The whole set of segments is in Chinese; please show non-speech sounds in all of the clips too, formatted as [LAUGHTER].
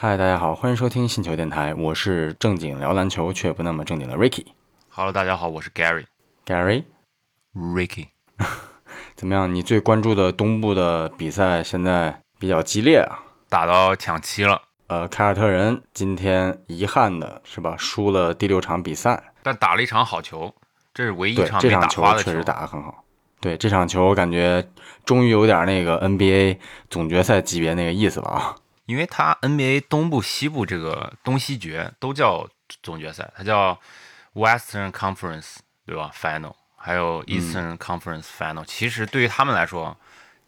嗨，大家好，欢迎收听星球电台，我是正经聊篮球却不那么正经的 Ricky。Hello，大家好，我是 Gary。Gary，Ricky，[LAUGHS] 怎么样？你最关注的东部的比赛现在比较激烈啊。打到抢七了，呃，凯尔特人今天遗憾的是吧，输了第六场比赛。但打了一场好球，这是唯一一，场没这场球。确实打得很好。对，这场球我感觉终于有点那个 NBA 总决赛级别那个意思了啊。因为它 NBA 东部、西部这个东西决都叫总决赛，它叫 Western Conference，对吧？Final，还有 Eastern Conference Final、其实对于他们来说，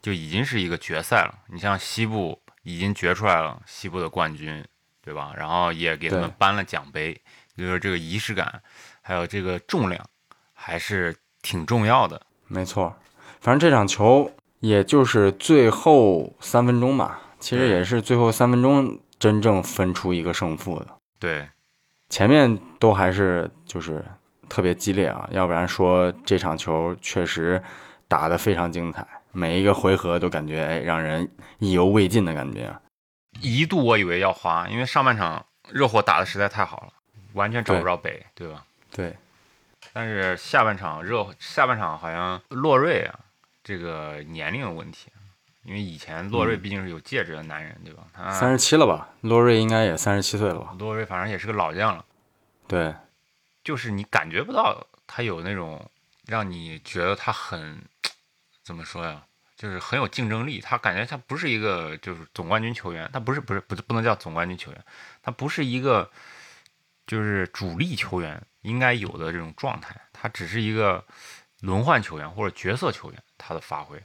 就已经是一个决赛了。你像西部已经决出来了西部的冠军，对吧？然后也给他们颁了奖杯，就是这个仪式感，还有这个重量，还是挺重要的。没错，反正这场球也就是最后三分钟吧，其实也是最后三分钟真正分出一个胜负的。对，前面都还是就是特别激烈啊，要不然说这场球确实打得非常精彩，每一个回合都感觉哎让人意犹未尽的感觉。一度我以为要花，因为上半场热火打的实在太好了，完全找不着北，对吧？对，但是下半场热下半场好像洛瑞啊，这个年龄有问题，因为以前洛瑞毕竟是有戒指的男人，对吧？他三十七了吧？洛瑞应该也三十七岁了吧？洛瑞反正也是个老将了，对，就是你感觉不到他有那种让你觉得他很怎么说呀？就是很有竞争力，他感觉他不是一个就是总冠军球员，他不是不是不不能叫总冠军球员，他不是一个就是主力球员应该有的这种状态，他只是一个轮换球员或者角色球员，他的发挥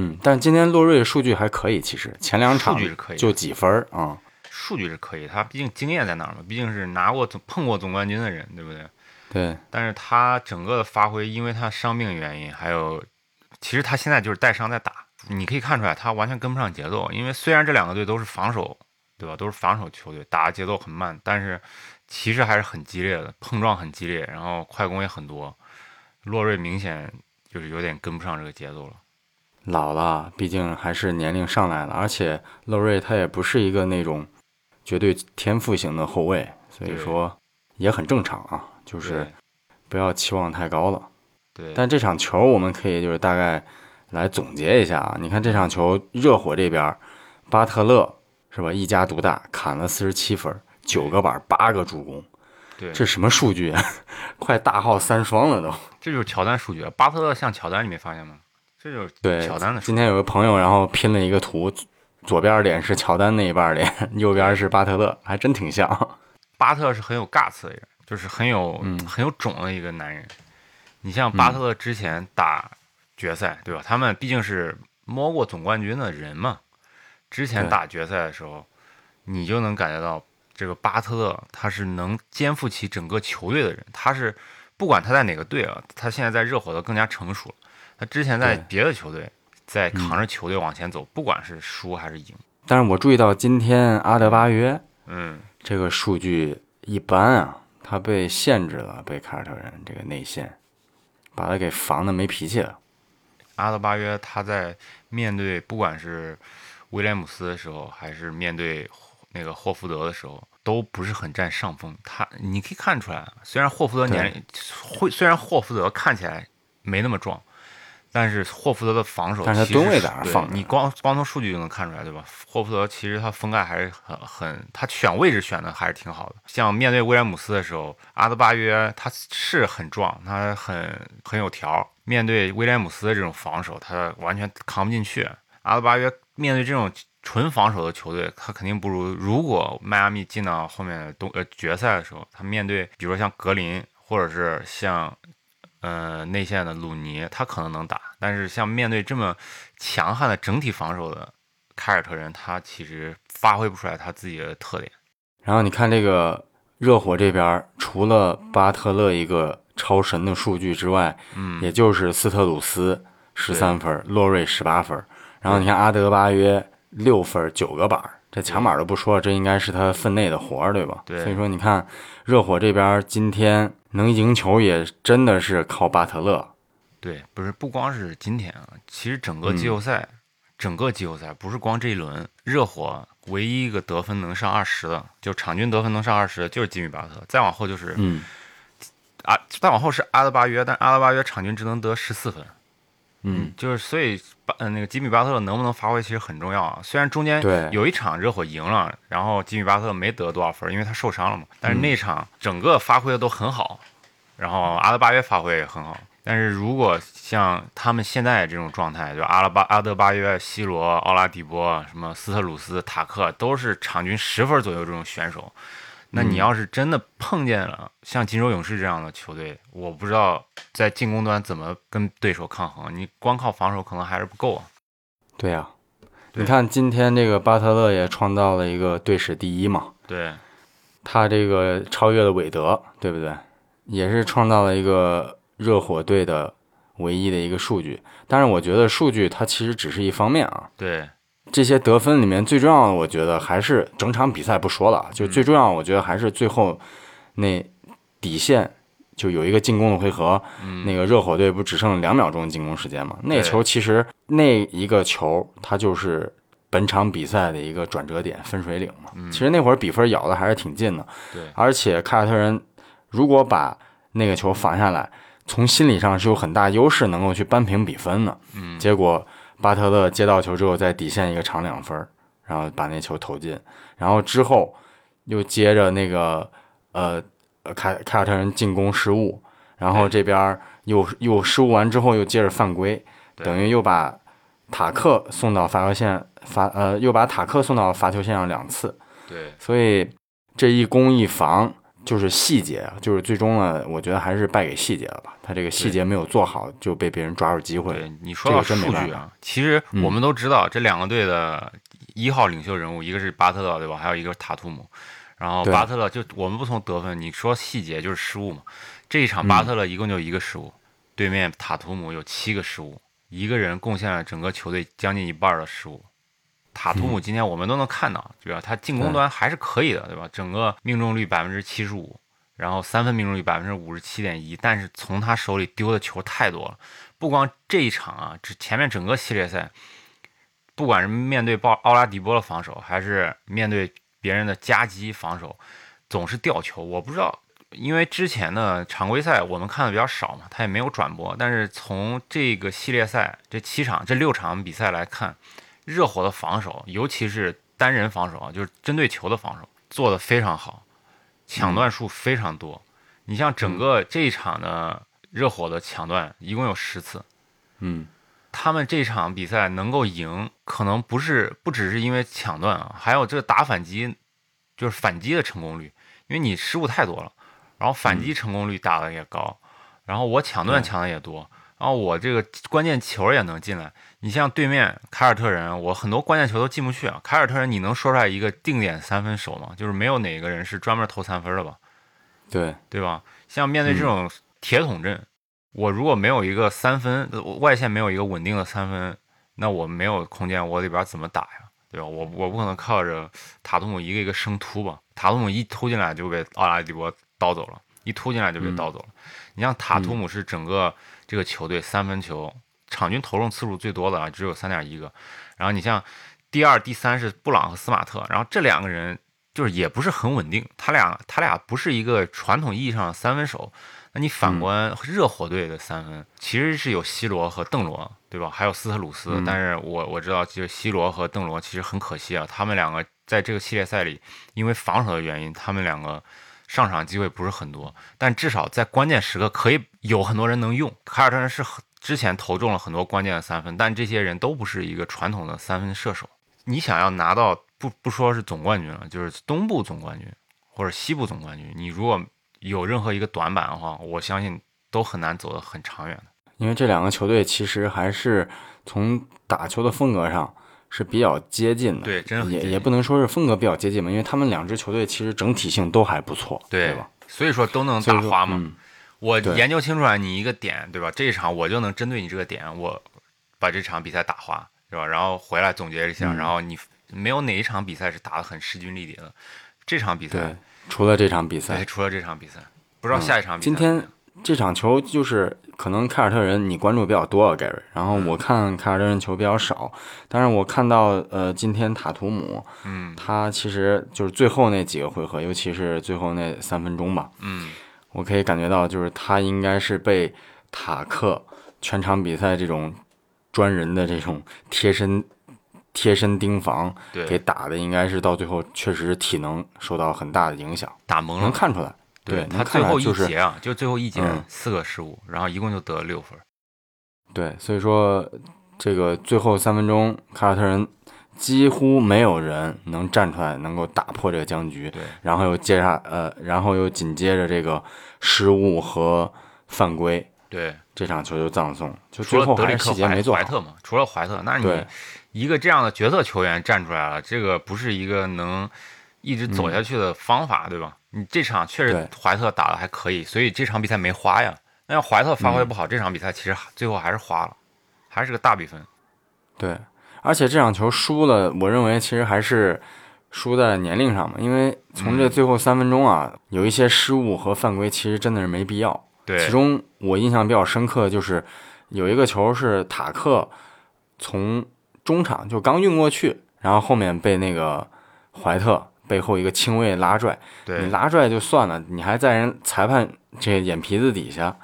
嗯，但今天洛瑞数据还可以，其实前两场数据是可以就几分儿啊、数据是可以，他毕竟经验在那儿嘛，毕竟是拿过总碰过总冠军的人，对不对？对，但是他整个的发挥，因为他伤病原因，还有其实他现在就是带伤在打，你可以看出来他完全跟不上节奏。因为虽然这两个队都是防守，对吧？都是防守球队，打的节奏很慢，但是其实还是很激烈的，碰撞很激烈，然后快攻也很多。洛瑞明显就是有点跟不上这个节奏了。老了，毕竟还是年龄上来了，而且洛瑞他也不是一个那种绝对天赋型的后卫，所以说也很正常啊，就是不要期望太高了。对对，但这场球我们可以就是大概来总结一下啊，你看这场球热火这边，巴特勒是吧，一家独大，砍了四十七分，九个板，八个助攻，对这什么数据啊？[LAUGHS] 快大号三双了都。这就是乔丹数据。巴特勒像乔丹，你没发现吗？这就是对，乔丹的。今天有个朋友，然后拼了一个图，左边脸是乔丹那一半脸，右边是巴特勒，还真挺像。巴特是很有 guts 的人，就是很有、嗯很有种的一个男人。你像巴特勒之前打决赛，对吧？他们毕竟是摸过总冠军的人嘛。之前打决赛的时候，你就能感觉到这个巴特勒他是能肩负起整个球队的人。他是不管他在哪个队啊，他现在在热火的更加成熟了。他之前在别的球队在扛着球队往前走，不管是输还是赢，但是我注意到今天阿德巴约嗯，这个数据一般啊，他被限制了，被凯尔特人这个内线把他给防的没脾气了。阿德巴约他在面对不管是威廉姆斯的时候，还是面对那个霍福德的时候，都不是很占上风。他你可以看出来，虽然霍福德年龄会，虽然霍福德看起来没那么壮，但是霍福德的防守但是他吨位在那儿对放你光光从数据就能看出来，对吧？霍福德其实他封盖还是很很，他选位置选的还是挺好的。像面对威廉姆斯的时候，阿德巴约他是很壮，他很很有条。面对威廉姆斯的这种防守，他完全扛不进去。阿德巴约面对这种纯防守的球队，他肯定不如。如果迈阿密进到后面东呃决赛的时候，他面对比如说像格林，或者是像呃内线的鲁尼，他可能能打。但是像面对这么强悍的整体防守的凯尔特人，他其实发挥不出来他自己的特点。然后你看这个热火这边，除了巴特勒一个超神的数据之外，嗯，也就是斯特鲁斯十三分，洛瑞十八分，然后你看阿德巴约六分九个板，这抢板都不说，这应该是他分内的活儿，对吧？对所以说你看热火这边今天能赢球也真的是靠巴特勒。对，不是不光是今天啊，其实整个季后赛，整个季后赛不是光这一轮，热火唯一一个得分能上二十的，就场均得分能上二十的就是吉米巴特，再往后就是嗯啊，再往后是阿德巴约，但阿德巴约场均只能得十四分。嗯，就是所以巴呃那个吉米巴特能不能发挥其实很重要啊。虽然中间对有一场热火赢了，然后吉米巴特没得多少分，因为他受伤了嘛。但嗯是那场整个发挥的都很好，然后阿德巴约发挥也很好。但是如果像他们现在这种状态，就阿拉巴、阿德巴约、西罗、奥拉迪波、什么斯特鲁斯、塔克，都是场均十分左右这种选手，那嗯你要是真的碰见了像金州勇士这样的球队，我不知道在进攻端怎么跟对手抗衡。你光靠防守可能还是不够啊。对呀、对你看今天这个巴特勒也创造了一个队史第一嘛，对，他这个超越了韦德，对不对？也是创造了一个热火队的唯一的一个数据。但是我觉得数据它其实只是一方面啊，对，这些得分里面最重要的，我觉得还是整场比赛不说了，就最重要，我觉得还是最后那底线就有一个进攻的回合，那个热火队不只剩两秒钟进攻时间嘛？那对球其实那一个球，它就是本场比赛的一个转折点、分水岭嘛。其实那会儿比分咬的还是挺近的，对而且凯尔特人如果把那个球防下来，从心理上是有很大优势，能够去扳平比分的。嗯，结果巴特勒接到球之后，在底线一个长两分儿，然后把那球投进，然后之后又接着那个呃呃凯凯尔特人进攻失误，然后这边又又失误完之后又接着犯规，等于又把塔克送到罚球线罚呃又把塔克送到罚球线上两次，对，所以这一攻一防就是细节啊，就是最终呢，我觉得还是败给细节了吧。他这个细节没有做好，就被别人抓住机会对。你说数据啊，其实嗯我们都知道这两个队的一号领袖人物，一个是巴特勒，对吧？还有一个是塔图姆。然后巴特勒就我们不从得分，你说细节就是失误嘛。这一场嗯巴特勒一共就一个失误，对面塔图姆有七个失误，一个人贡献了整个球队将近一半的失误。塔图姆今天我们都能看到，对吧？他进攻端还是可以的，对吧？整个命中率百分之七十五，然后三分命中率百分之五十七点一，但是从他手里丢的球太多了。不光这一场啊，这前面整个系列赛，不管是面对鲍奥拉迪波的防守，还是面对别人的夹击防守，总是掉球。我不知道，因为之前的常规赛我们看的比较少嘛，他也没有转播。但是从这个系列赛这七场、这六场比赛来看，热火的防守，尤其是单人防守啊，就是针对球的防守，做得非常好，抢断数非常多。你像整个这一场的热火的抢断一共有十次，嗯，他们这场比赛能够赢，可能不是不只是因为抢断啊，还有这个打反击，就是反击的成功率，因为你失误太多了，然后反击成功率打的也高，然后我抢断抢的也多，然后我这个关键球也能进来。你像对面凯尔特人，我很多关键球都进不去啊。凯尔特人，你能说出来一个定点三分手吗？就是没有哪个人是专门投三分的吧？对，对吧？像面对这种铁桶阵，我如果没有一个三分呃外线，没有一个稳定的三分，那我没有空间，我里边怎么打呀？对吧？我我不可能靠着塔图姆一个一个生突吧？塔图姆一突进来就被奥拉迪波刀走了，一突进来就被盗走了。你像塔图姆是整个这个球队三分球场均投中次数最多的啊，只有三点一个。然后你像第二、第三是布朗和斯马特，然后这两个人就是也不是很稳定，他俩他俩不是一个传统意义上的三分手。那你反观热火队的三分，其实是有西罗和邓罗，对吧？还有斯特鲁斯，但是我我知道，就是西罗和邓罗其实很可惜啊，他们两个在这个系列赛里，因为防守的原因，他们两个上场机会不是很多，但至少在关键时刻可以有很多人能用。凯尔特人是之前投中了很多关键的三分，但这些人都不是一个传统的三分射手。你想要拿到不不说是总冠军了，就是东部总冠军或者西部总冠军，你如果有任何一个短板的话，我相信都很难走得很长远的。因为这两个球队其实还是从打球的风格上是比较接近的，对真也也不能说是风格比较接近吧，因为他们两支球队其实整体性都还不错，对吧？所以说都能打花嘛。嗯我研究清楚了你一个点，对吧？这一场我就能针对你这个点，我把这场比赛打花，对吧？然后回来总结一下，嗯然后你没有哪一场比赛是打得很势均力敌的。这场比赛，，除了这场比对，赛，除了这场比赛，不知道下一场比赛今天这场球就是可能凯尔特人你关注比较多啊，Gary，然后我看凯尔特人球比较少，但是我看到呃今天塔图姆，嗯他其实就是最后那几个回合，尤其是最后那三分钟吧，嗯，我可以感觉到就是他应该是被塔克全场比赛这种专人的这种贴身贴身盯防给，打的，应该是到最后确实体能受到很大的影响，打蒙了。看出来。对，他最后一节啊，就最后一节嗯四个失误，然后一共就得了六分。对，所以说这个最后三分钟，凯尔特人几乎没有人能站出来能够打破这个僵局，对，然后又接下呃，然后又紧接着这个失误和犯规，对，这场球就葬送，就除最了德里克后还是细节没做好。怀怀特嘛，除了怀特，那你一个这样的角色球员站出来了，这个不是一个能一直走下去的方法，对吧？你这场确实怀特打的还可以，所以这场比赛没花呀。那要怀特发嗯挥不好，这场比赛其实最后还是花了，还是个大比分。对，而且这场球输了，我认为其实还是输在年龄上嘛，因为从这嗯最后三分钟啊，有一些失误和犯规，其实真的是没必要。对，其中我印象比较深刻就是有一个球是塔克从中场就刚运过去，然后后面被那个怀特背后一个轻微的拉拽，你，拉拽就算了，你还在人裁判这眼皮子底下，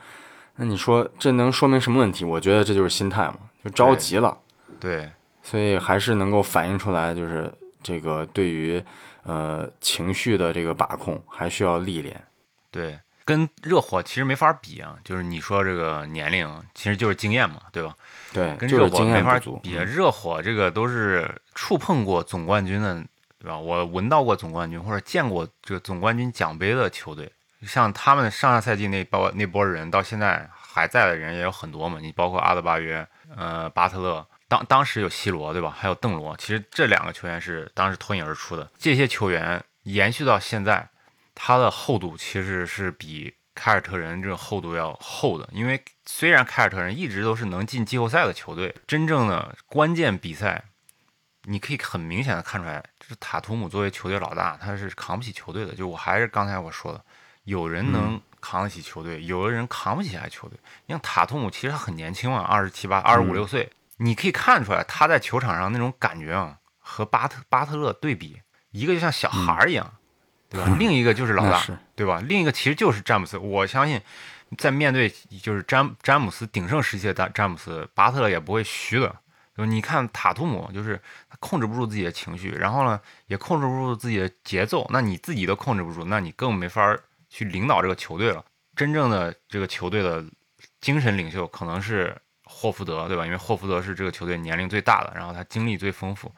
那你说这能说明什么问题？我觉得这就是心态嘛，就着急了。对，所以还是能够反映出来，就是这个对于呃情绪的这个把控还需要历练。对，跟热火其实没法比啊。就是你说这个年龄，其实就是经验嘛，对吧？对，跟热就是经火没法。比。嗯热火这个都是触碰过总冠军的，对吧？我闻到过总冠军或者见过这个总冠军奖杯的球队，像他们上个赛季那波那波人，到现在还在的人也有很多嘛。你包括阿德巴约、呃巴特勒，当当时有西罗，对吧？还有邓罗，其实这两个球员是当时脱颖而出的。这些球员延续到现在，他的厚度其实是比凯尔特人这个厚度要厚的，因为虽然凯尔特人一直都是能进季后赛的球队，真正的关键比赛，你可以很明显的看出来，就是塔图姆作为球队老大，他是扛不起球队的。就我还是刚才我说的，有人能扛得起球队，有的人扛不起来球队。你像塔图姆，其实他很年轻啊，二十七八、二十五六岁，你可以看出来他在球场上那种感觉啊，和巴特巴特勒对比，一个就像小孩儿一样，对吧？另一个就是老 [LAUGHS] 大，对吧？另一个其实就是詹姆斯。我相信，在面对就是詹詹姆斯鼎盛时期的詹詹姆斯，巴特勒也不会虚的。就你看塔图姆，就是他控制不住自己的情绪，然后呢，也控制不住自己的节奏。那你自己都控制不住，那你更没法儿去领导这个球队了。真正的这个球队的精神领袖可能是霍福德，对吧？因为霍福德是这个球队年龄最大的，然后他经历最丰富。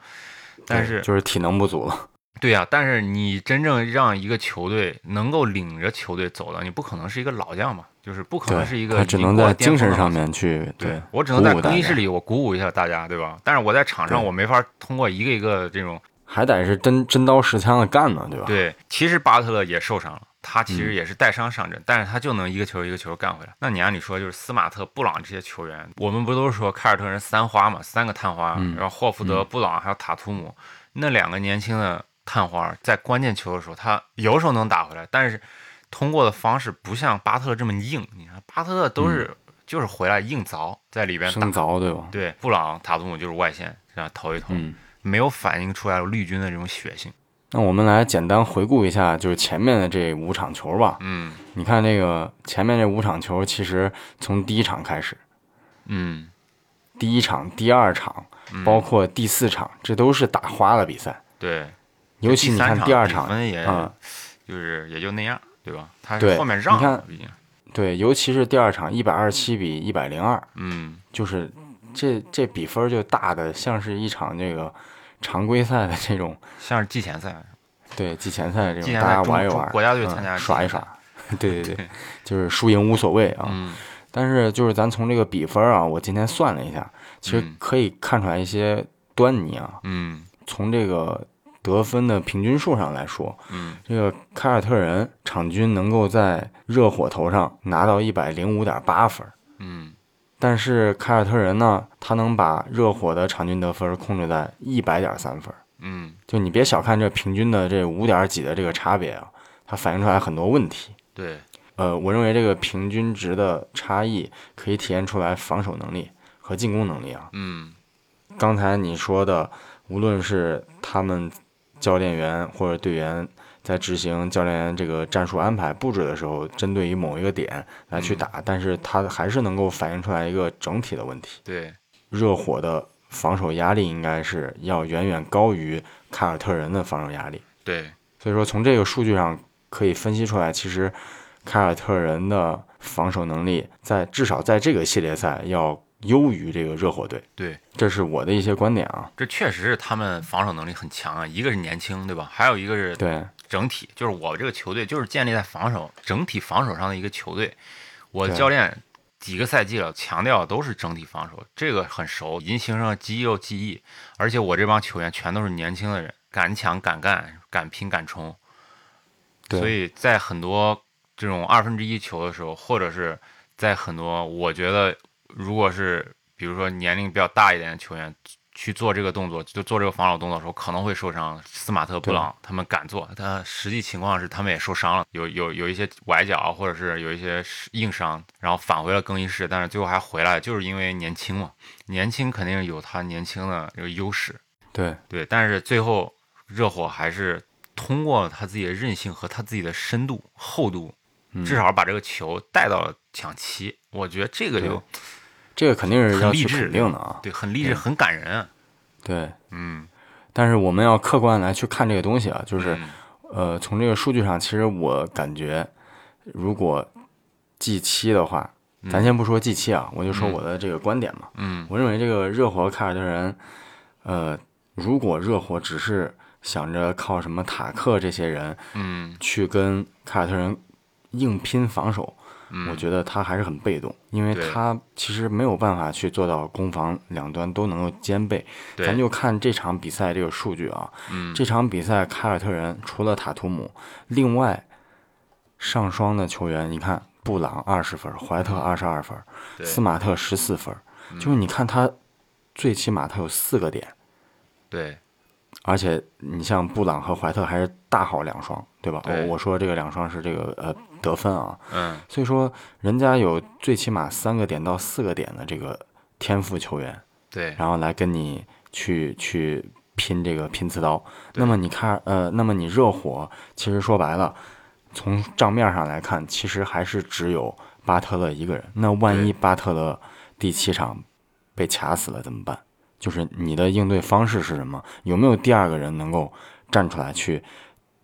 但是就是体能不足了。[LAUGHS] 对呀、但是你真正让一个球队能够领着球队走的，你不可能是一个老将嘛，就是不可能是一，个他只能在精神上面去对我只能在更衣室里我鼓舞一下大家，对吧？但是我在场上我没法通过一个一个这种还得是真真刀实枪的干呢，对吧？对。其实巴特勒也受伤了，他其嗯实也是带伤上阵，但是他就能一个球一个球干回来。那你按理说就是斯马特、布朗这些球员，我们不都是说凯尔特人三花嘛，三个探花，嗯然后霍福德、布朗还有塔图姆，那两个年轻的探花在关键球的时候，他有时候能打回来，但是通过的方式不像巴特勒这么硬。你看巴特勒都是、就是回来硬凿在里边打生，凿，对吧？对，布朗、塔图姆就是外线这样投一投，嗯。没有反映出来绿军的这种血性。那我们来简单回顾一下，就是前面的这五场球吧。嗯你看这个前面这五场球，其实从第一场开始，嗯，第一场、第二场，嗯包括第四场，这都是打花的比赛。对，尤其你看第二场，嗯，就是也就那样，对吧？他是后面让你看了，毕竟，对，尤其是第二场一百二十七比一百零二，嗯，就是这这比分就大的像是一场这个常规赛的这种像是季前赛，对季前赛这种大家玩一玩，国家队嗯参加耍一耍，[LAUGHS] 对对对，[LAUGHS] 就是输赢无所谓啊。嗯但是就是咱从这个比分啊，我今天算了一下，其实嗯可以看出来一些端倪啊。嗯从这个得分的平均数上来说，嗯这个凯尔特人场均能够在热火头上拿到一百零五点八分，嗯但是凯尔特人呢，他能把热火的场均得分控制在一百点三分。嗯，就你别小看这平均的这五点几的这个差别啊，它反映出来很多问题。对，呃，我认为这个平均值的差异可以体现出来防守能力和进攻能力啊。嗯，刚才你说的，无论是他们教练员或者队员在执行教练员这个战术安排布置的时候，针对于某一个点来去打，但是他还是能够反映出来一个整体的问题。对，热火的防守压力应该是要远远高于凯尔特人的防守压力。对，所以说从这个数据上可以分析出来，其实凯尔特人的防守能力在至少在这个系列赛要优于这个热火队。对，这是我的一些观点啊。这确实是他们防守能力很强啊。一个是年轻，对吧？还有一个是对，整体，就是我这个球队就是建立在防守整体防守上的一个球队。我教练几个赛季了，强调都是整体防守，这个很熟，已经形成了肌肉记忆。而且我这帮球员全都是年轻的人，敢抢敢干，敢拼敢冲。所以在很多这种二分之一球的时候，或者是在很多我觉得，如果是比如说年龄比较大一点的球员去做这个动作，就做这个防守动作的时候，可能会受伤。斯马特、布朗他们敢做，但实际情况是他们也受伤了，有有有一些崴脚，或者是有一些硬伤，然后返回了更衣室，但是最后还回来，就是因为年轻嘛，年轻肯定有他年轻的这个优势。对，对，但是最后热火还是通过他自己的韧性和他自己的深度、厚度，嗯至少把这个球带到了抢七。我觉得这个就这个肯定是要去肯定的啊。对，很励志，很感人啊。对，嗯，但是我们要客观来去看这个东西啊，就是嗯呃，从这个数据上，其实我感觉，如果 G 七的话，咱先不说 G 七啊，我就说我的这个观点嘛。嗯我认为这个热火凯尔特人，呃，如果热火只是想着靠什么塔克这些人嗯去跟凯尔特人硬拼防守，嗯，我觉得他还是很被动，因为他其实没有办法去做到攻防两端都能够兼备。咱就看这场比赛这个数据啊，嗯。这场比赛凯尔特人除了塔图姆，另外上双的球员，你看布朗二十分，怀特二十二分，嗯斯马特十四分，就是你看他最起码他有四个点，对。而且你像布朗和怀特还是大号两双，对吧？对我我说这个两双是这个呃得分啊，嗯所以说人家有最起码三个点到四个点的这个天赋球员，对然后来跟你去去拼这个拼刺刀。那么你看，呃，那么你热火其实说白了，从账面上来看，其实还是只有巴特勒一个人。那万一对巴特勒第七场被卡死了怎么办？就是你的应对方式是什么？有没有第二个人能够站出来去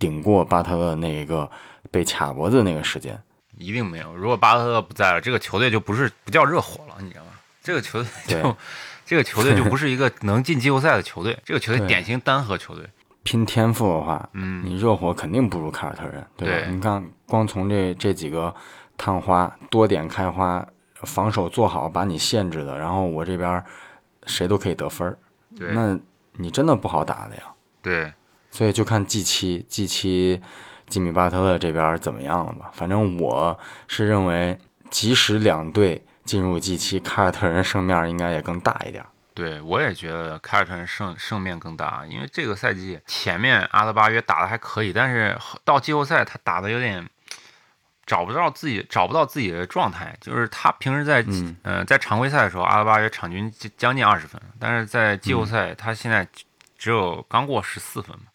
顶过巴特勒那一个被卡脖子那个时间？一定没有。如果巴特勒不在了，这个球队就不是不叫热火了，你知道吗？这个球队就这个球队就不是一个能进季后赛的球队，[LAUGHS] 这个球队典型单核球队。拼天赋的话，嗯你热火肯定不如凯尔特人，对吧？对你看，光从这这几个探花、多点开花、防守做好，把你限制的，然后我这边谁都可以得分儿，那你真的不好打的呀。对所以就看 G 七 G 七吉米巴特勒这边怎么样了吧。反正我是认为，即使两队进入 G 七，凯尔特人胜面应该也更大一点。对，我也觉得凯尔特人胜胜面更大，因为这个赛季前面阿德巴约打的还可以，但是到季后赛他打的有点找不到自己找不到自己的状态，就是他平时在嗯呃在常规赛的时候，阿德巴约场均将将近二十分，但是在季后赛他现在只有刚过十四分嘛，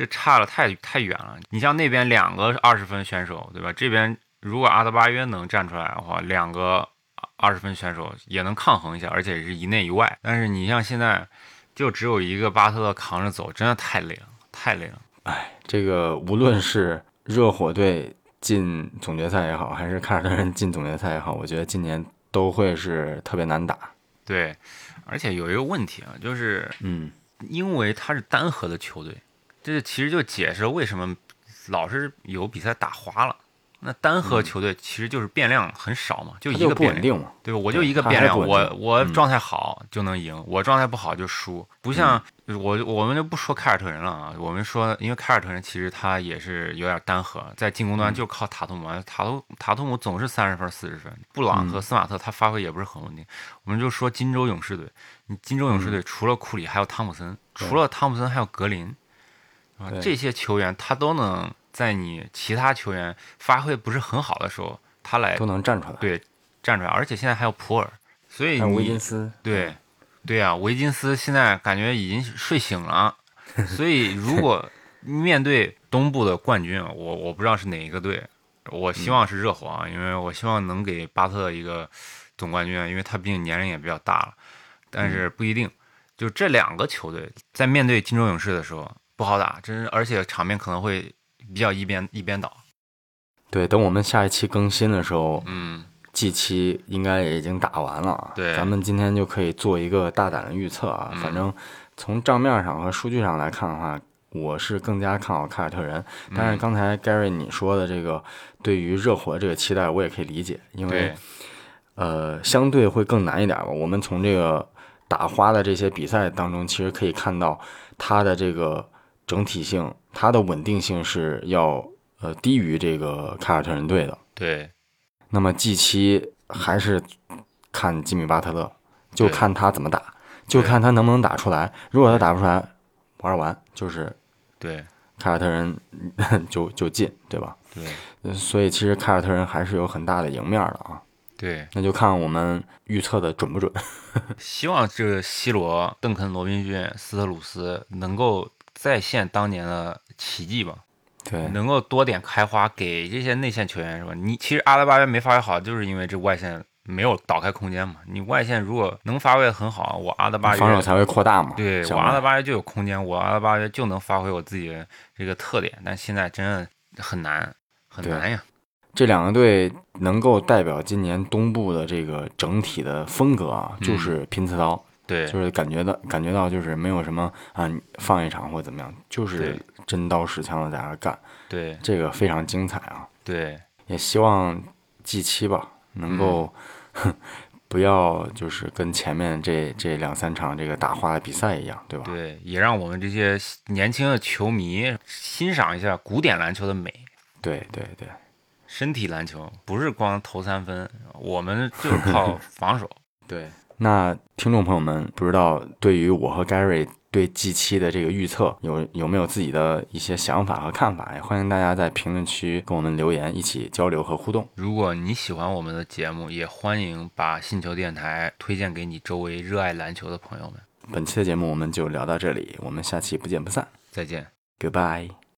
这差了太太远了。你像那边两个二十分选手，对吧？这边如果阿德巴约能站出来的话，两个二十分选手也能抗衡一下，而且是一内一外。但是你像现在就只有一个巴特勒扛着走，真的太累了，太累了。哎，这个无论是热火队进总决赛也好，还是凯尔特人进总决赛也好，我觉得今年都会是特别难打。对，而且有一个问题啊，就是嗯，因为他是单核的球队，这其实就解释为什么老是有比赛打滑了。那单核球队其实就是变量很少嘛，就一个变量。对吧？我就一个变量，我我状态好就能赢，我状态不好就输。不像我我们就不说凯尔特人了啊，我们说，因为凯尔特人其实他也是有点单核，在进攻嗯端就靠塔图姆，塔图塔图姆总是三十分四十分，布朗嗯和斯马特他发挥也不是很稳定。我们就说金州勇士队，你金州勇士嗯队除了库里还有汤普森，除了汤普森还有格林，啊，这些球员他都能。在你其他球员发挥不是很好的时候，他来都能站出来。对站出来，而且现在还有普尔，所以维金斯，对，对啊，维金斯现在感觉已经睡醒了，[LAUGHS] 所以如果面对东部的冠军，我我不知道是哪一个队，我希望是热火啊，因为我希望能给巴特一个总冠军啊，因为他毕竟年龄也比较大了，但是不一定。就这两个球队在面对金州勇士的时候不好打，真是，而且场面可能会比较一边一边倒。对，等我们下一期更新的时候嗯，，G 七应该也已经打完了啊。对咱们今天就可以做一个大胆的预测啊。嗯反正从账面上和数据上来看的话，我是更加看好凯尔特人。但是嗯刚才 Gary 你说的这个对于热火这个期待，我也可以理解，因为，呃，相对会更难一点吧。我们从这个打花的这些比赛当中，其实可以看到他的这个整体性，它的稳定性是要呃低于这个凯尔特人队的。对，那么 G 七还是看吉米巴特勒，就看他怎么打，就看他能不能打出来。如果他打不出来，玩完就是对，凯尔特人 [LAUGHS] 就就进，对吧？对，呃所以其实凯尔特人还是有很大的赢面的啊。对。那就看我们预测的准不准。[LAUGHS] 希望这个 C 罗、邓肯、罗宾逊、斯特鲁斯能够再现当年的奇迹吧，对，能够多点开花给这些内线球员是吧？你其实阿德巴约没发挥好，就是因为这外线没有倒开空间嘛。你外线如果能发挥的很好，我阿德巴约防守才会扩大嘛。对我阿德巴约就有空间，我阿德巴约就能发挥我自己的这个特点，但现在真的很难，很难呀。这两个队能够代表今年东部的这个整体的风格啊，嗯就是拼刺刀，对，就是感觉到感觉到就是没有什么啊，你放一场或怎么样，就是真刀实枪的在那儿干，对这个非常精彩啊！对也希望 G 七吧能够、[LAUGHS] 嗯不要就是跟前面这这两三场这个打花的比赛一样，对吧？对，也让我们这些年轻的球迷欣赏一下古典篮球的美。对对对身体篮球不是光投三分，我们就是靠防守。[LAUGHS] 对。那听众朋友们，不知道对于我和 Gary 对 G 七的这个预测有有没有自己的一些想法和看法？也欢迎大家在评论区跟我们留言，一起交流和互动。如果你喜欢我们的节目，也欢迎把星球电台推荐给你周围热爱篮球的朋友们。本期的节目我们就聊到这里，我们下期不见不散再见。，Goodbye。